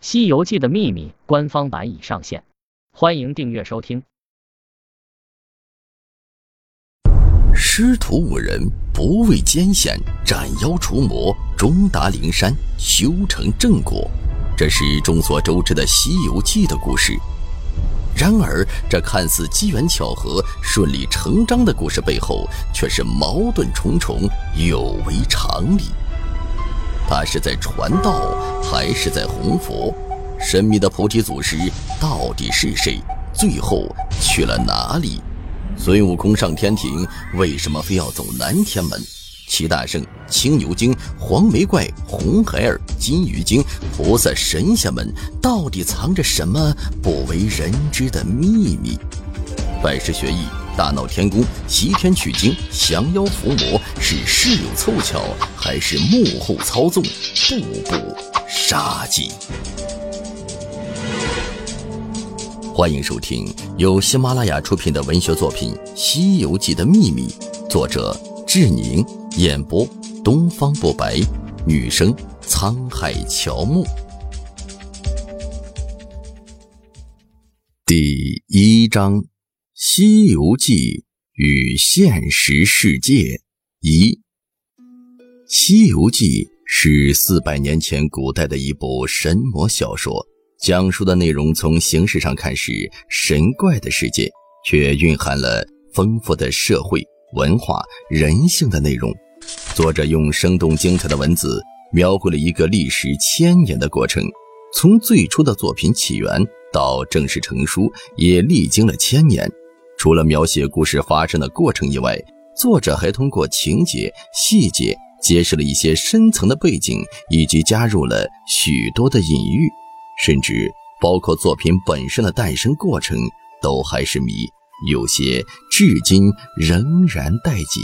西游记的秘密》官方版已上线，欢迎订阅收听。师徒五人不畏艰险，斩妖除魔，终达灵山，修成正果。这是众所周知的《西游记》的故事。然而，这看似机缘巧合、顺理成章的故事背后，却是矛盾重重，有违常理。他是在传道，还是在弘佛？神秘的菩提祖师到底是谁？最后去了哪里？孙悟空上天庭，为什么非要走南天门？齐大圣、青牛精、黄眉怪、红孩儿、金鱼精、菩萨、神仙们，到底藏着什么不为人知的秘密？拜师学艺。大闹天宫，西天取经，降妖伏魔，是事有凑巧，还是幕后操纵？步步杀机。欢迎收听由喜马拉雅出品的文学作品《西游记的秘密》，作者志宁，演播东方不白，女生沧海乔木。第一章。《西游记》与现实世界一，《西游记》是四百年前古代的一部神魔小说，讲述的内容从形式上看是神怪的世界，却蕴含了丰富的社会文化、人性的内容。作者用生动精彩的文字，描绘了一个历时千年的过程，从最初的作品起源到正式成书，也历经了千年。除了描写故事发生的过程以外，作者还通过情节细节揭示了一些深层的背景，以及加入了许多的隐喻，甚至包括作品本身的诞生过程都还是谜，有些至今仍然待解。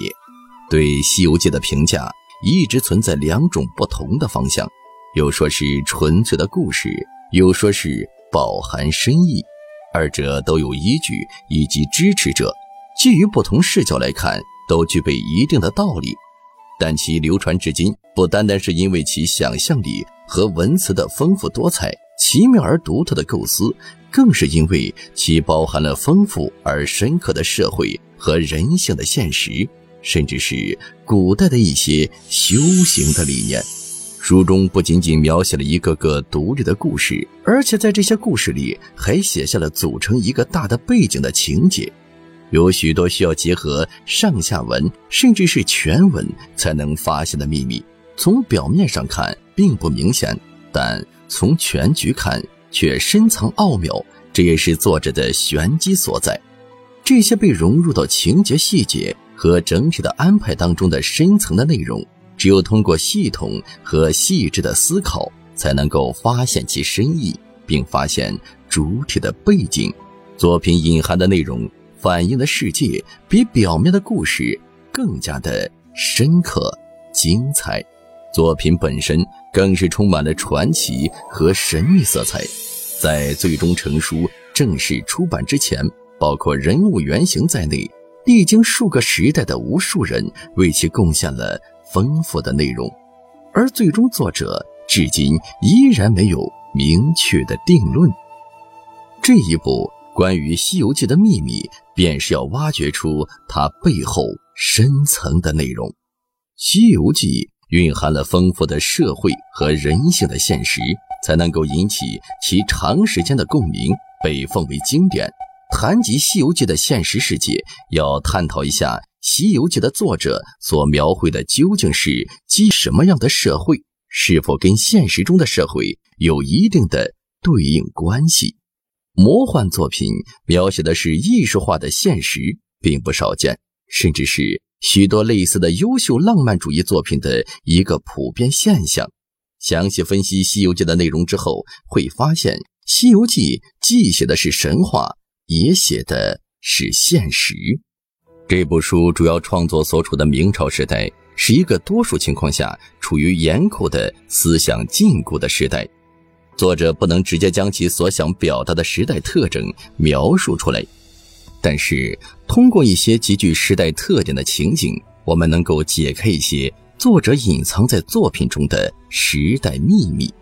对《西游记》的评价一直存在两种不同的方向，有说是纯粹的故事，有说是饱含深意。二者都有依据以及支持者，基于不同视角来看，都具备一定的道理。但其流传至今，不单单是因为其想象力和文词的丰富多彩、奇妙而独特的构思，更是因为其包含了丰富而深刻的社会和人性的现实，甚至是古代的一些修行的理念。书中不仅仅描写了一个个独立的故事，而且在这些故事里还写下了组成一个大的背景的情节，有许多需要结合上下文甚至是全文才能发现的秘密。从表面上看并不明显，但从全局看却深藏奥妙，这也是作者的玄机所在。这些被融入到情节细节和整体的安排当中的深层的内容。只有通过系统和细致的思考，才能够发现其深意，并发现主体的背景。作品隐含的内容反映的世界，比表面的故事更加的深刻精彩。作品本身更是充满了传奇和神秘色彩。在最终成书、正式出版之前，包括人物原型在内，历经数个时代的无数人为其贡献了。丰富的内容，而最终作者至今依然没有明确的定论。这一部关于《西游记》的秘密，便是要挖掘出它背后深层的内容。《西游记》蕴含了丰富的社会和人性的现实，才能够引起其长时间的共鸣，被奉为经典。谈及《西游记》的现实世界，要探讨一下。《西游记》的作者所描绘的究竟是基什么样的社会？是否跟现实中的社会有一定的对应关系？魔幻作品描写的是艺术化的现实，并不少见，甚至是许多类似的优秀浪漫主义作品的一个普遍现象。详细分析《西游记》的内容之后，会发现《西游记》既写的是神话，也写的是现实。这部书主要创作所处的明朝时代，是一个多数情况下处于严酷的思想禁锢的时代。作者不能直接将其所想表达的时代特征描述出来，但是通过一些极具时代特点的情景，我们能够解开一些作者隐藏在作品中的时代秘密。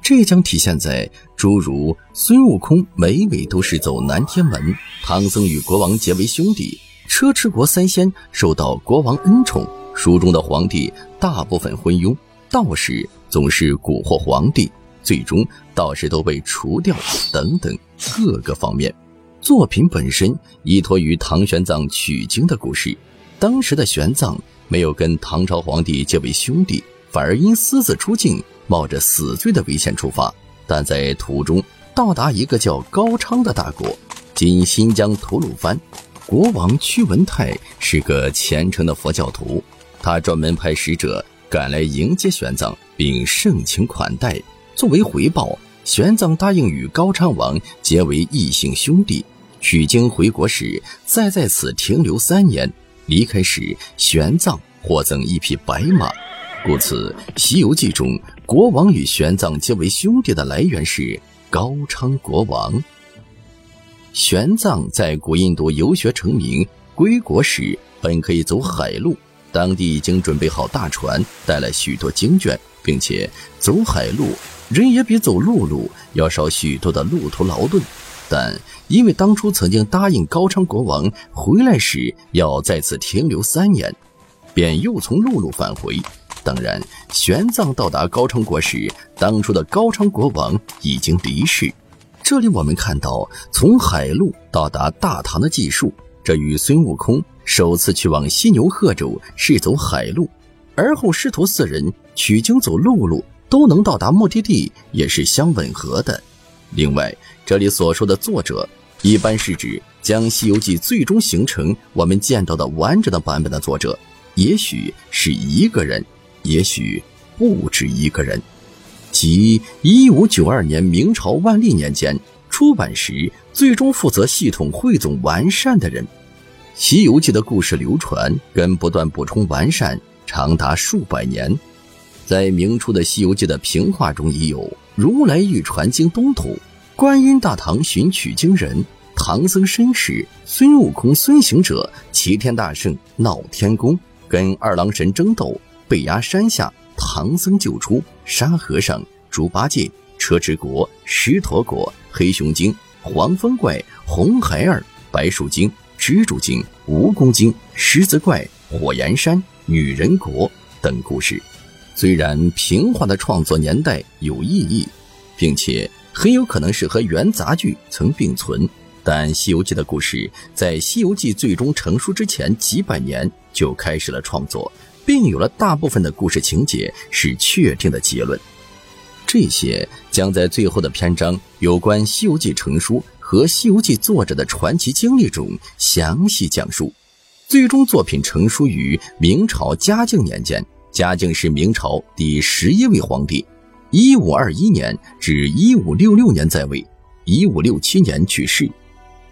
这将体现在诸如孙悟空每每都是走南天门，唐僧与国王结为兄弟，车迟国三仙受到国王恩宠，书中的皇帝大部分昏庸，道士总是蛊惑皇帝，最终道士都被除掉等等各个方面。作品本身依托于唐玄奘取经的故事，当时的玄奘没有跟唐朝皇帝结为兄弟，反而因私自出境。冒着死罪的危险出发，但在途中到达一个叫高昌的大国，今新疆吐鲁番。国王屈文泰是个虔诚的佛教徒，他专门派使者赶来迎接玄奘，并盛情款待。作为回报，玄奘答应与高昌王结为异姓兄弟。取经回国时，再在此停留三年。离开时，玄奘获赠一匹白马。故此，《西游记》中国王与玄奘结为兄弟的来源是高昌国王。玄奘在古印度游学成名，归国时本可以走海路，当地已经准备好大船，带来许多经卷，并且走海路人也比走陆路要少许多的路途劳顿。但因为当初曾经答应高昌国王回来时要在此停留三年，便又从陆路返回。当然，玄奘到达高昌国时，当初的高昌国王已经离世。这里我们看到从海路到达大唐的技术，这与孙悟空首次去往犀牛贺州是走海路，而后师徒四人取经走陆路都能到达目的地，也是相吻合的。另外，这里所说的作者，一般是指将《西游记》最终形成我们见到的完整的版本的作者，也许是一个人。也许不止一个人，即一五九二年明朝万历年间出版时，最终负责系统汇总完善的人，《西游记》的故事流传跟不断补充完善，长达数百年。在明初的《西游记》的评话中，已有“如来欲传经东土，观音大唐寻取经人，唐僧身世，孙悟空孙行者，齐天大圣闹天宫，跟二郎神争斗。”被压山下，唐僧救出沙和尚、猪八戒、车迟国、狮驼国、黑熊精、黄风怪、红孩儿、白树精、蜘蛛精、蜈蚣精、狮子怪、火焰山、女人国等故事。虽然平话的创作年代有异议，并且很有可能是和元杂剧曾并存，但《西游记》的故事在《西游记》最终成书之前几百年就开始了创作。并有了大部分的故事情节是确定的结论，这些将在最后的篇章有关《西游记》成书和《西游记》作者的传奇经历中详细讲述。最终作品成书于明朝嘉靖年间，嘉靖是明朝第十一位皇帝，一五二一年至一五六六年在位，一五六七年去世。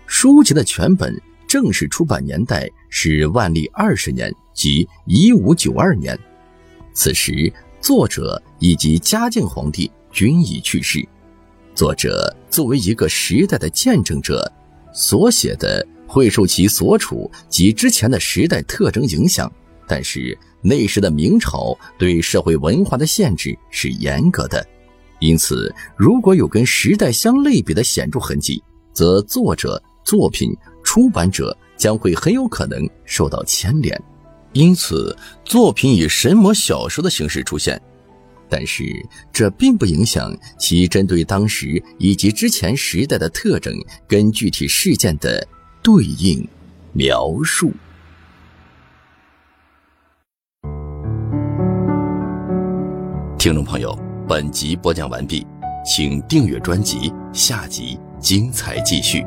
书籍的全本正式出版年代是万历二十年。即一五九二年，此时作者以及嘉靖皇帝均已去世。作者作为一个时代的见证者，所写的会受其所处及之前的时代特征影响。但是那时的明朝对社会文化的限制是严格的，因此如果有跟时代相类比的显著痕迹，则作者、作品、出版者将会很有可能受到牵连。因此，作品以神魔小说的形式出现，但是这并不影响其针对当时以及之前时代的特征跟具体事件的对应描述。听众朋友，本集播讲完毕，请订阅专辑，下集精彩继续。